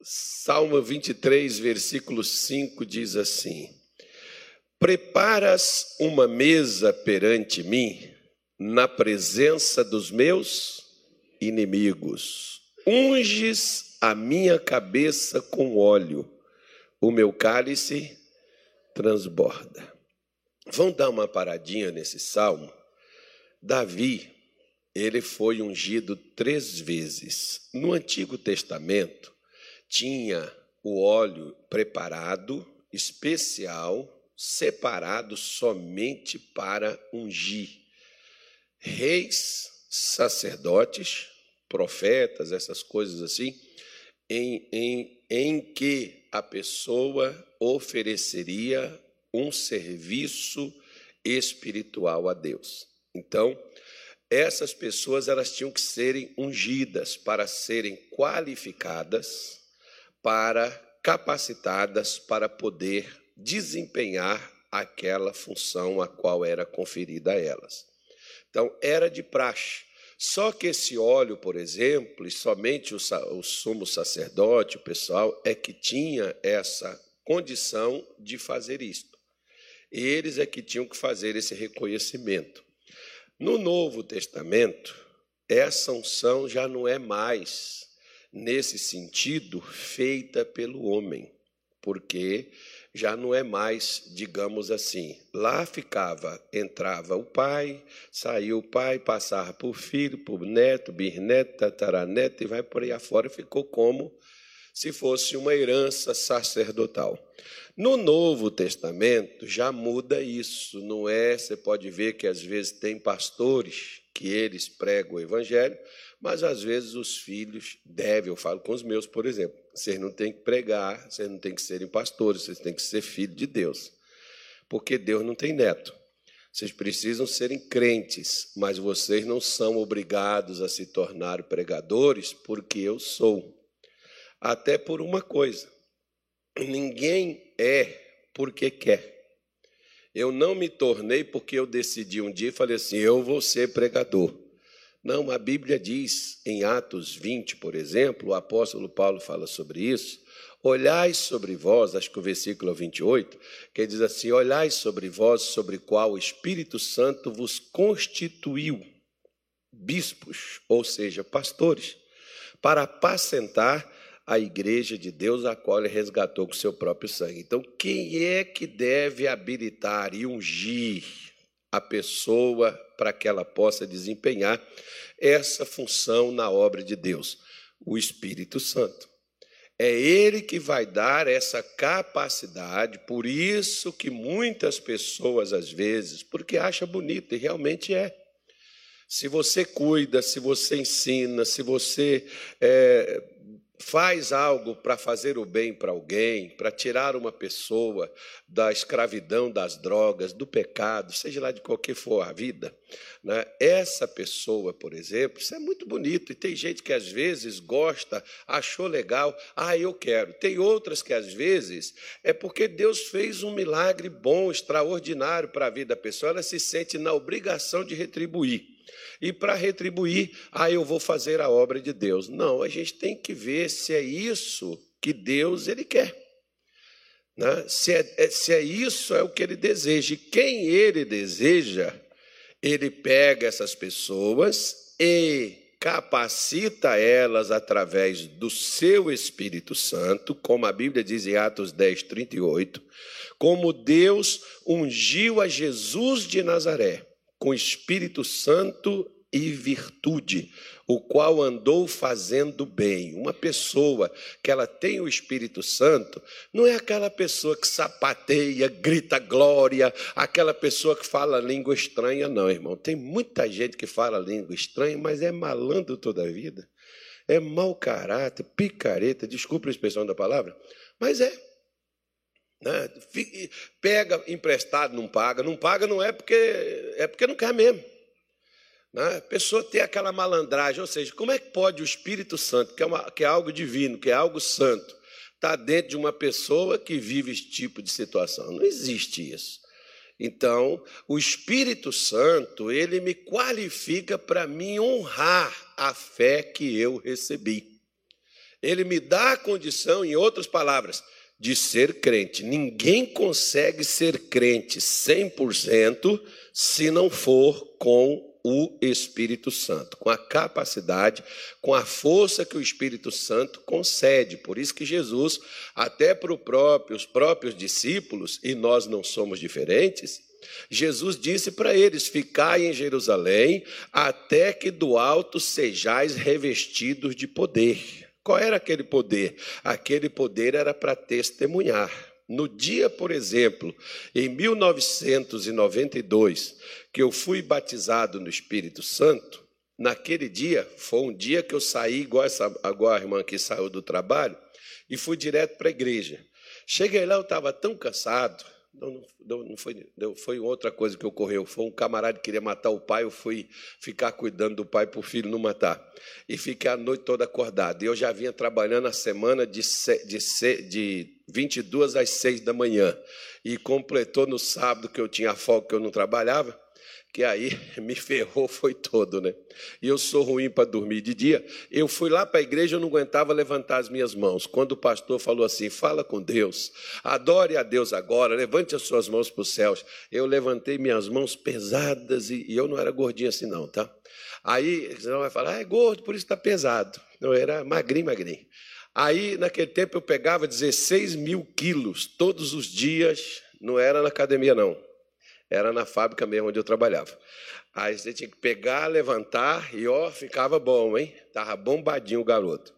Salmo 23, versículo 5 diz assim: Preparas uma mesa perante mim, na presença dos meus inimigos. Unges a minha cabeça com óleo, o meu cálice transborda. Vamos dar uma paradinha nesse salmo? Davi, ele foi ungido três vezes. No Antigo Testamento, tinha o óleo preparado, especial, separado somente para ungir. Reis, sacerdotes, profetas, essas coisas assim, em, em, em que a pessoa ofereceria um serviço espiritual a Deus. Então, essas pessoas elas tinham que serem ungidas para serem qualificadas, para capacitadas para poder desempenhar aquela função a qual era conferida a elas. Então, era de praxe. Só que esse óleo, por exemplo, e somente o, o sumo sacerdote, o pessoal, é que tinha essa condição de fazer isto. Eles é que tinham que fazer esse reconhecimento. No Novo Testamento, essa unção já não é mais, nesse sentido, feita pelo homem, porque já não é mais, digamos assim, lá ficava, entrava o pai, saiu o pai, passava por filho, por neto, bisneto, tataraneto e vai por aí afora, ficou como se fosse uma herança sacerdotal. No Novo Testamento já muda isso, não é? Você pode ver que às vezes tem pastores que eles pregam o evangelho, mas às vezes os filhos devem, eu falo com os meus, por exemplo, vocês não têm que pregar, vocês não têm que serem pastores, vocês têm que ser filho de Deus. Porque Deus não tem neto. Vocês precisam serem crentes, mas vocês não são obrigados a se tornar pregadores, porque eu sou. Até por uma coisa: ninguém é porque quer. Eu não me tornei porque eu decidi um dia e falei assim: eu vou ser pregador. Não, a Bíblia diz em Atos 20, por exemplo, o apóstolo Paulo fala sobre isso. Olhai sobre vós, acho que o versículo 28, que diz assim: Olhai sobre vós, sobre qual o Espírito Santo vos constituiu bispos, ou seja, pastores, para apacentar a igreja de Deus, a qual ele resgatou com seu próprio sangue. Então, quem é que deve habilitar e ungir a pessoa para que ela possa desempenhar essa função na obra de Deus? O Espírito Santo. É ele que vai dar essa capacidade, por isso que muitas pessoas, às vezes, porque acha bonito, e realmente é. Se você cuida, se você ensina, se você é, faz algo para fazer o bem para alguém, para tirar uma pessoa da escravidão das drogas, do pecado, seja lá de qualquer for a vida, né? essa pessoa, por exemplo, isso é muito bonito. E tem gente que às vezes gosta, achou legal, ah, eu quero. Tem outras que às vezes é porque Deus fez um milagre bom, extraordinário para a vida da pessoa, ela se sente na obrigação de retribuir e para retribuir, ah, eu vou fazer a obra de Deus. Não, a gente tem que ver se é isso que Deus ele quer. Né? Se, é, é, se é isso é o que ele deseja. E quem ele deseja, ele pega essas pessoas e capacita elas através do seu Espírito Santo, como a Bíblia diz em Atos 10, 38, como Deus ungiu a Jesus de Nazaré com Espírito Santo e virtude, o qual andou fazendo bem. Uma pessoa que ela tem o Espírito Santo não é aquela pessoa que sapateia, grita glória, aquela pessoa que fala língua estranha, não, irmão. Tem muita gente que fala língua estranha, mas é malandro toda a vida. É mau caráter, picareta, desculpa a expressão da palavra, mas é. Né? Pega emprestado, não paga. Não paga não é porque é porque não quer mesmo. Né? A pessoa tem aquela malandragem, ou seja, como é que pode o Espírito Santo, que é, uma, que é algo divino, que é algo santo, estar tá dentro de uma pessoa que vive esse tipo de situação? Não existe isso. Então, o Espírito Santo, ele me qualifica para me honrar a fé que eu recebi. Ele me dá a condição, em outras palavras, de ser crente. Ninguém consegue ser crente 100% se não for com o Espírito Santo, com a capacidade, com a força que o Espírito Santo concede. Por isso que Jesus, até para os próprios discípulos, e nós não somos diferentes, Jesus disse para eles: Ficai em Jerusalém até que do alto sejais revestidos de poder. Qual era aquele poder? Aquele poder era para testemunhar. No dia, por exemplo, em 1992, que eu fui batizado no Espírito Santo, naquele dia, foi um dia que eu saí, igual, essa, igual a irmã que saiu do trabalho, e fui direto para a igreja. Cheguei lá, eu estava tão cansado, não, não, não, foi, não foi outra coisa que ocorreu. Foi um camarada que queria matar o pai, eu fui ficar cuidando do pai para o filho não matar. E fiquei a noite toda acordado. E eu já vinha trabalhando a semana de, de, de 22 às 6 da manhã. E completou no sábado que eu tinha folga, que eu não trabalhava que aí me ferrou foi todo, né? E eu sou ruim para dormir de dia. Eu fui lá para a igreja, eu não aguentava levantar as minhas mãos. Quando o pastor falou assim: "Fala com Deus, adore a Deus agora, levante as suas mãos para os céus". Eu levantei minhas mãos pesadas e, e, eu não era gordinho assim não, tá? Aí, senão vai falar: ah, "É gordo, por isso está pesado". Eu era magrinho, magrinho. Aí, naquele tempo, eu pegava 16 mil quilos todos os dias. Não era na academia, não era na fábrica mesmo onde eu trabalhava. Aí você tinha que pegar, levantar e ó, ficava bom, hein? Tava bombadinho o garoto.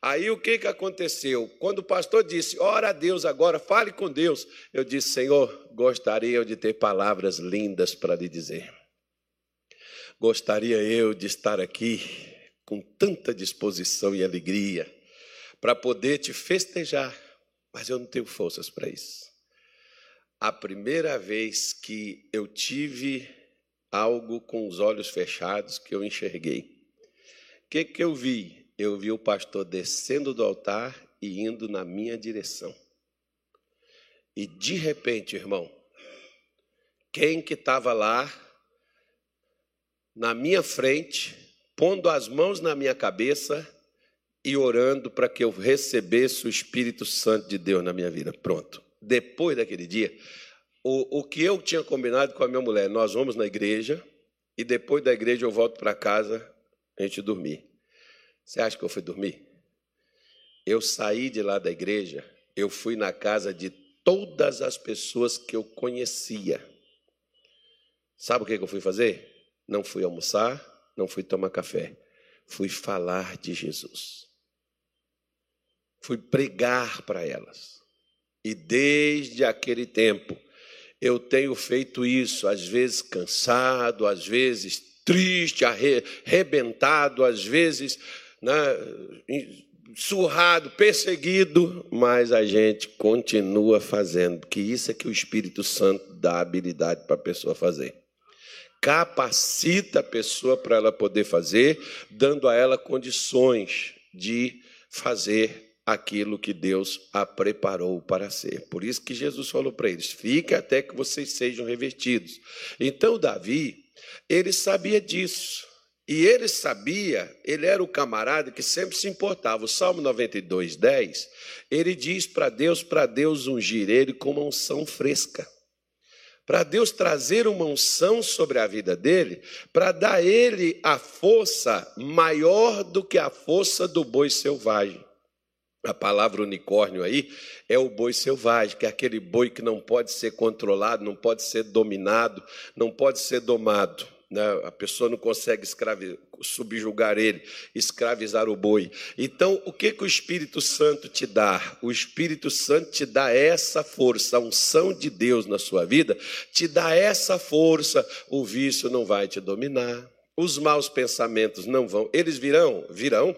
Aí o que, que aconteceu? Quando o pastor disse, ora a Deus agora, fale com Deus, eu disse, Senhor, gostaria eu de ter palavras lindas para lhe dizer. Gostaria eu de estar aqui com tanta disposição e alegria para poder te festejar, mas eu não tenho forças para isso a primeira vez que eu tive algo com os olhos fechados que eu enxerguei. O que, que eu vi? Eu vi o pastor descendo do altar e indo na minha direção. E de repente, irmão, quem que estava lá na minha frente, pondo as mãos na minha cabeça e orando para que eu recebesse o Espírito Santo de Deus na minha vida? Pronto depois daquele dia, o, o que eu tinha combinado com a minha mulher, nós vamos na igreja e depois da igreja eu volto para casa a gente dormir. Você acha que eu fui dormir? Eu saí de lá da igreja, eu fui na casa de todas as pessoas que eu conhecia. Sabe o que eu fui fazer? Não fui almoçar, não fui tomar café. Fui falar de Jesus. Fui pregar para elas. E desde aquele tempo eu tenho feito isso, às vezes cansado, às vezes triste, arrebentado, às vezes né, surrado, perseguido, mas a gente continua fazendo, porque isso é que o Espírito Santo dá habilidade para a pessoa fazer. Capacita a pessoa para ela poder fazer, dando a ela condições de fazer aquilo que Deus a preparou para ser. Por isso que Jesus falou para eles: fique até que vocês sejam revestidos. Então, Davi, ele sabia disso. E ele sabia, ele era o camarada que sempre se importava. O Salmo 92, 10, ele diz para Deus, para Deus ungir ele com uma unção fresca. Para Deus trazer uma unção sobre a vida dele, para dar ele a força maior do que a força do boi selvagem. A palavra unicórnio aí é o boi selvagem, que é aquele boi que não pode ser controlado, não pode ser dominado, não pode ser domado. Né? A pessoa não consegue subjugar ele, escravizar o boi. Então, o que, que o Espírito Santo te dá? O Espírito Santo te dá essa força, a unção de Deus na sua vida te dá essa força. O vício não vai te dominar, os maus pensamentos não vão. Eles virão? Virão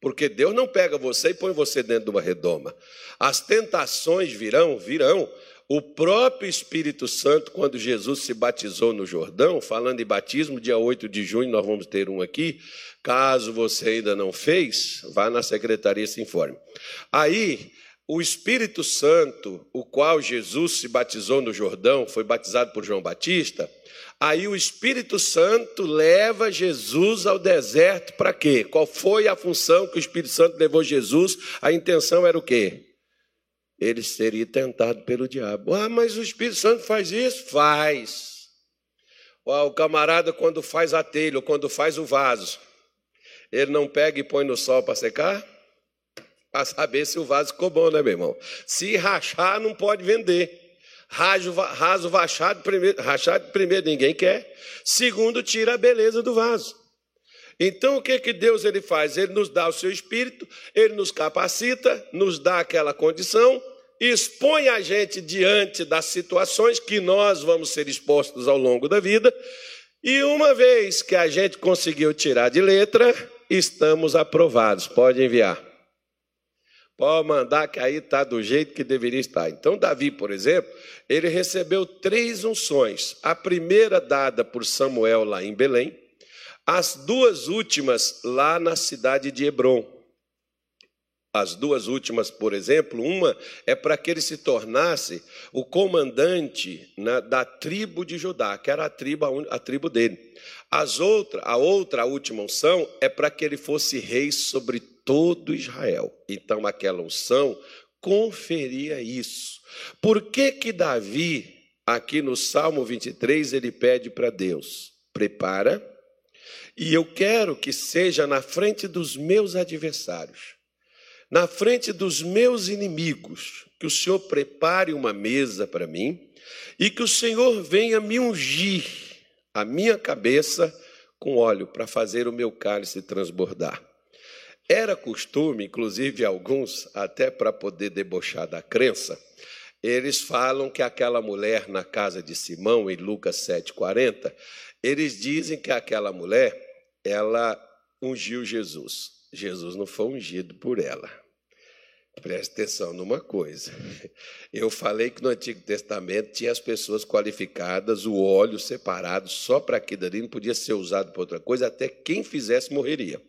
porque Deus não pega você e põe você dentro de uma redoma. As tentações virão, virão. O próprio Espírito Santo, quando Jesus se batizou no Jordão, falando em batismo, dia 8 de junho, nós vamos ter um aqui. Caso você ainda não fez, vá na secretaria e se informe. Aí, o Espírito Santo, o qual Jesus se batizou no Jordão, foi batizado por João Batista, aí o Espírito Santo leva Jesus ao deserto para quê? Qual foi a função que o Espírito Santo levou Jesus? A intenção era o quê? Ele seria tentado pelo diabo. Ah, mas o Espírito Santo faz isso? Faz. O camarada, quando faz a telha, quando faz o vaso, ele não pega e põe no sol para secar? Para saber se o vaso ficou bom, né, meu irmão? Se rachar, não pode vender. Raso, raso rachado, primeiro, rachado, primeiro, ninguém quer. Segundo, tira a beleza do vaso. Então, o que, que Deus ele faz? Ele nos dá o seu espírito, ele nos capacita, nos dá aquela condição, expõe a gente diante das situações que nós vamos ser expostos ao longo da vida, e uma vez que a gente conseguiu tirar de letra, estamos aprovados. Pode enviar. Pode mandar que aí está do jeito que deveria estar. Então, Davi, por exemplo, ele recebeu três unções. A primeira dada por Samuel lá em Belém, as duas últimas lá na cidade de Hebron. As duas últimas, por exemplo, uma é para que ele se tornasse o comandante né, da tribo de Judá, que era a tribo, a tribo dele. As outra, a outra, a última unção, é para que ele fosse rei sobre todo Israel. Então, aquela unção conferia isso. Por que que Davi, aqui no Salmo 23, ele pede para Deus: prepara, e eu quero que seja na frente dos meus adversários na frente dos meus inimigos, que o Senhor prepare uma mesa para mim e que o Senhor venha me ungir a minha cabeça com óleo para fazer o meu cálice transbordar. Era costume, inclusive alguns, até para poder debochar da crença, eles falam que aquela mulher na casa de Simão, em Lucas 7,40, eles dizem que aquela mulher, ela ungiu Jesus. Jesus não foi ungido por ela. Preste atenção numa coisa. Eu falei que no Antigo Testamento tinha as pessoas qualificadas, o óleo separado só para aquilo ali, não podia ser usado para outra coisa, até quem fizesse morreria.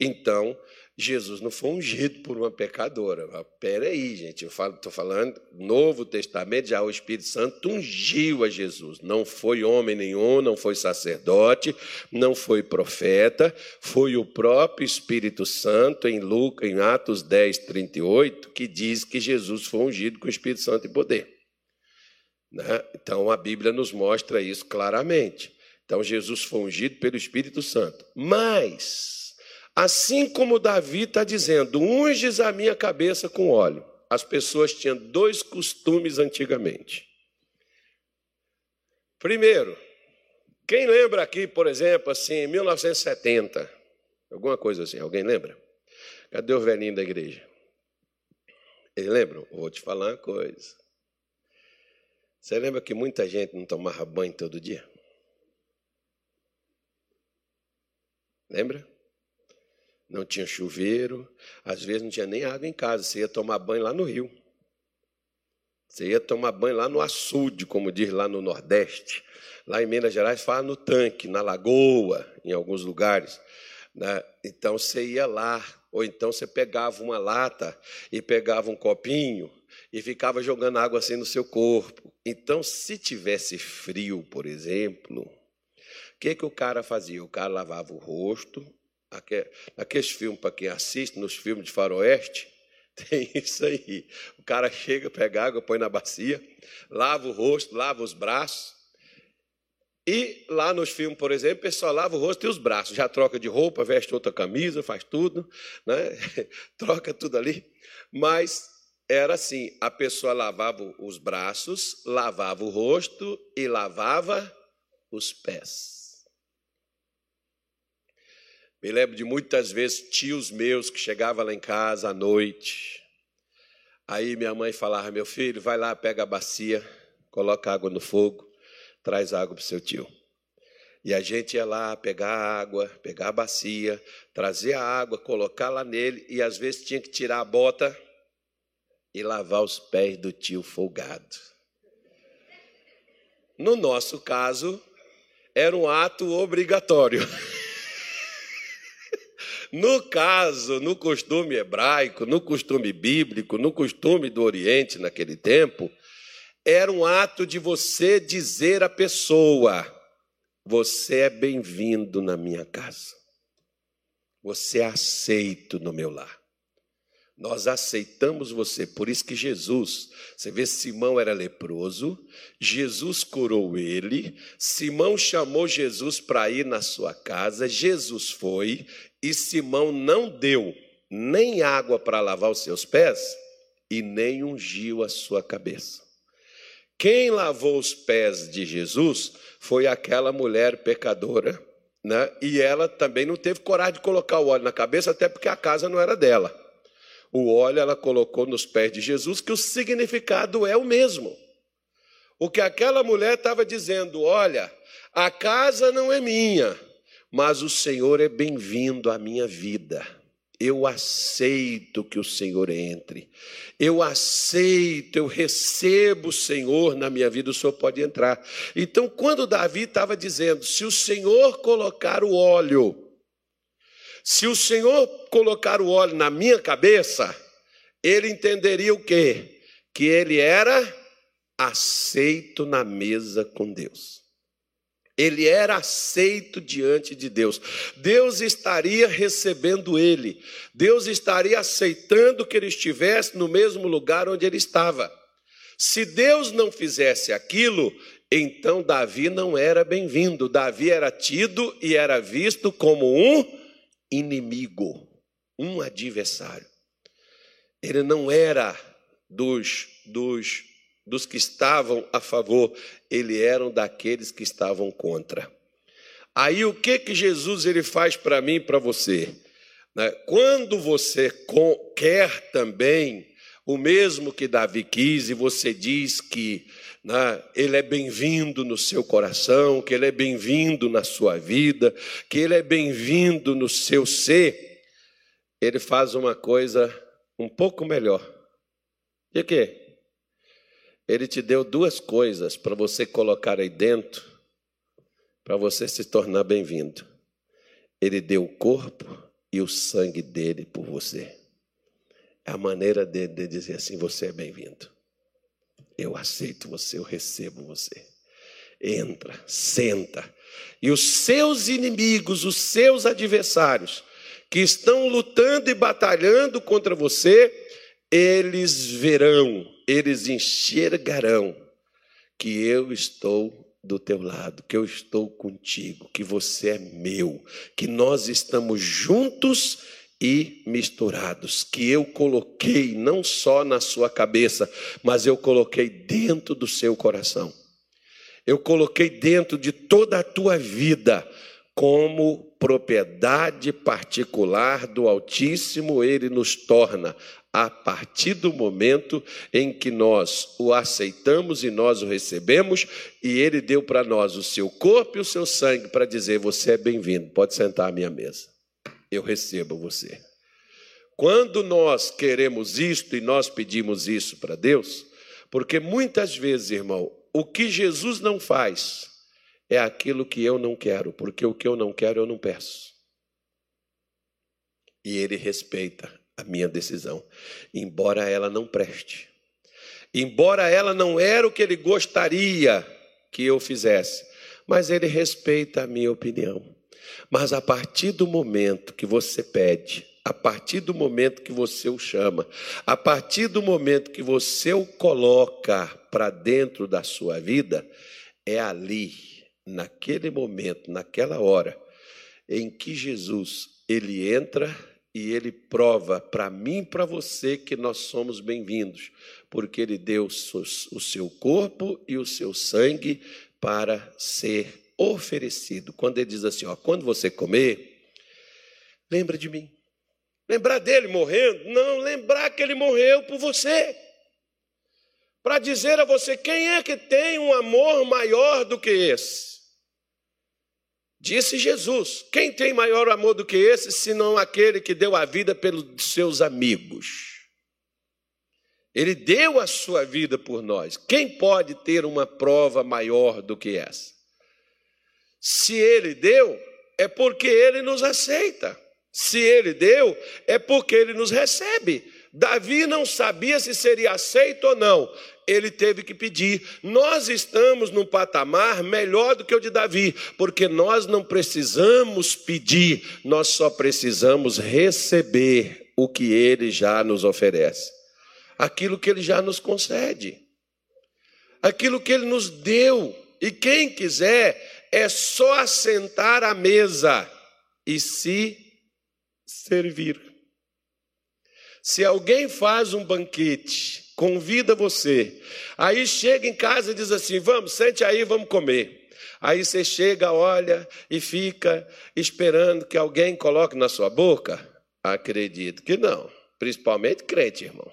Então, Jesus não foi ungido por uma pecadora. Espera aí, gente, eu estou falando, Novo Testamento, já o Espírito Santo ungiu a Jesus. Não foi homem nenhum, não foi sacerdote, não foi profeta, foi o próprio Espírito Santo, em, Lucas, em Atos 10, 38, que diz que Jesus foi ungido com o Espírito Santo e poder. Né? Então, a Bíblia nos mostra isso claramente. Então, Jesus foi ungido pelo Espírito Santo. Mas Assim como Davi está dizendo, unges a minha cabeça com óleo. As pessoas tinham dois costumes antigamente. Primeiro, quem lembra aqui, por exemplo, assim, em 1970, alguma coisa assim, alguém lembra? Cadê o velhinho da igreja? Eles lembram? Vou te falar uma coisa. Você lembra que muita gente não tomava banho todo dia? Lembra? Não tinha chuveiro, às vezes não tinha nem água em casa, você ia tomar banho lá no rio. Você ia tomar banho lá no açude, como diz lá no Nordeste. Lá em Minas Gerais fala no tanque, na lagoa, em alguns lugares. Né? Então você ia lá, ou então você pegava uma lata e pegava um copinho e ficava jogando água assim no seu corpo. Então, se tivesse frio, por exemplo, o que, que o cara fazia? O cara lavava o rosto, Aqueles filmes, para quem assiste, nos filmes de faroeste, tem isso aí. O cara chega, pega água, põe na bacia, lava o rosto, lava os braços. E lá nos filmes, por exemplo, o pessoal lava o rosto e os braços, já troca de roupa, veste outra camisa, faz tudo, né? troca tudo ali. Mas era assim: a pessoa lavava os braços, lavava o rosto e lavava os pés. Me lembro de muitas vezes tios meus que chegavam lá em casa à noite. Aí minha mãe falava: Meu filho, vai lá, pega a bacia, coloca água no fogo, traz água para o seu tio. E a gente ia lá pegar a água, pegar a bacia, trazer a água, colocar lá nele, e às vezes tinha que tirar a bota e lavar os pés do tio folgado. No nosso caso, era um ato obrigatório. No caso, no costume hebraico, no costume bíblico, no costume do Oriente naquele tempo, era um ato de você dizer à pessoa: Você é bem-vindo na minha casa. Você é aceito no meu lar. Nós aceitamos você. Por isso que Jesus, você vê, Simão era leproso, Jesus curou ele, Simão chamou Jesus para ir na sua casa, Jesus foi, e Simão não deu nem água para lavar os seus pés e nem ungiu a sua cabeça. Quem lavou os pés de Jesus foi aquela mulher pecadora, né? e ela também não teve coragem de colocar o óleo na cabeça, até porque a casa não era dela o óleo ela colocou nos pés de Jesus, que o significado é o mesmo. O que aquela mulher estava dizendo: olha, a casa não é minha, mas o Senhor é bem-vindo à minha vida. Eu aceito que o Senhor entre. Eu aceito, eu recebo o Senhor na minha vida, o Senhor pode entrar. Então, quando Davi estava dizendo: se o Senhor colocar o óleo se o Senhor colocar o óleo na minha cabeça, ele entenderia o quê? Que ele era aceito na mesa com Deus. Ele era aceito diante de Deus. Deus estaria recebendo ele. Deus estaria aceitando que ele estivesse no mesmo lugar onde ele estava. Se Deus não fizesse aquilo, então Davi não era bem-vindo. Davi era tido e era visto como um inimigo, um adversário. Ele não era dos, dos, dos que estavam a favor, ele era daqueles que estavam contra. Aí o que que Jesus ele faz para mim e para você? Né? Quando você quer também o mesmo que Davi quis e você diz que né, ele é bem-vindo no seu coração, que ele é bem-vindo na sua vida, que ele é bem-vindo no seu ser, ele faz uma coisa um pouco melhor. E o quê? Ele te deu duas coisas para você colocar aí dentro, para você se tornar bem-vindo. Ele deu o corpo e o sangue dele por você. É a maneira dele de dizer assim: você é bem-vindo. Eu aceito você, eu recebo você. Entra, senta. E os seus inimigos, os seus adversários, que estão lutando e batalhando contra você, eles verão, eles enxergarão que eu estou do teu lado, que eu estou contigo, que você é meu, que nós estamos juntos e misturados, que eu coloquei não só na sua cabeça, mas eu coloquei dentro do seu coração. Eu coloquei dentro de toda a tua vida como propriedade particular do Altíssimo, ele nos torna a partir do momento em que nós o aceitamos e nós o recebemos, e ele deu para nós o seu corpo e o seu sangue para dizer: Você é bem-vindo, pode sentar à minha mesa eu recebo você. Quando nós queremos isto e nós pedimos isso para Deus, porque muitas vezes, irmão, o que Jesus não faz é aquilo que eu não quero, porque o que eu não quero eu não peço. E ele respeita a minha decisão, embora ela não preste. Embora ela não era o que ele gostaria que eu fizesse, mas ele respeita a minha opinião. Mas a partir do momento que você pede, a partir do momento que você o chama, a partir do momento que você o coloca para dentro da sua vida, é ali, naquele momento, naquela hora, em que Jesus ele entra e ele prova para mim e para você que nós somos bem-vindos, porque ele deu o seu corpo e o seu sangue para ser oferecido. Quando ele diz assim, ó, quando você comer, lembra de mim. Lembrar dele morrendo? Não, lembrar que ele morreu por você. Para dizer a você quem é que tem um amor maior do que esse. Disse Jesus: quem tem maior amor do que esse, senão aquele que deu a vida pelos seus amigos? Ele deu a sua vida por nós. Quem pode ter uma prova maior do que essa? Se ele deu, é porque ele nos aceita. Se ele deu, é porque ele nos recebe. Davi não sabia se seria aceito ou não. Ele teve que pedir. Nós estamos num patamar melhor do que o de Davi, porque nós não precisamos pedir, nós só precisamos receber o que ele já nos oferece, aquilo que ele já nos concede, aquilo que ele nos deu. E quem quiser é só assentar à mesa e se servir. Se alguém faz um banquete, convida você, aí chega em casa e diz assim: vamos, sente aí, vamos comer. Aí você chega, olha e fica esperando que alguém coloque na sua boca? Acredito que não. Principalmente crente, irmão.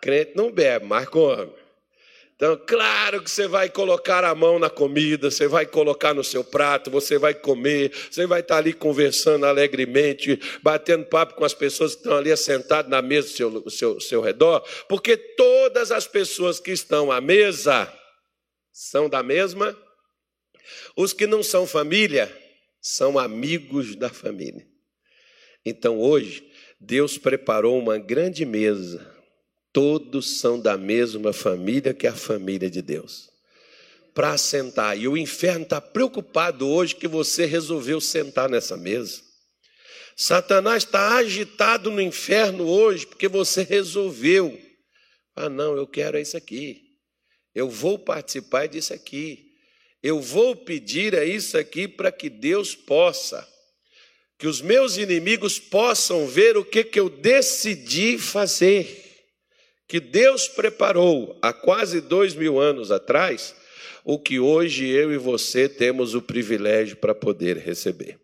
Crente não bebe, mas come. Então, claro que você vai colocar a mão na comida, você vai colocar no seu prato, você vai comer, você vai estar ali conversando alegremente, batendo papo com as pessoas que estão ali sentadas na mesa do seu, seu, seu redor, porque todas as pessoas que estão à mesa são da mesma. Os que não são família são amigos da família. Então, hoje, Deus preparou uma grande mesa Todos são da mesma família que a família de Deus. Para sentar. E o inferno está preocupado hoje que você resolveu sentar nessa mesa. Satanás está agitado no inferno hoje porque você resolveu. Ah, não, eu quero isso aqui. Eu vou participar disso aqui. Eu vou pedir a isso aqui para que Deus possa, que os meus inimigos possam ver o que, que eu decidi fazer que Deus preparou há quase dois mil anos atrás, o que hoje eu e você temos o privilégio para poder receber.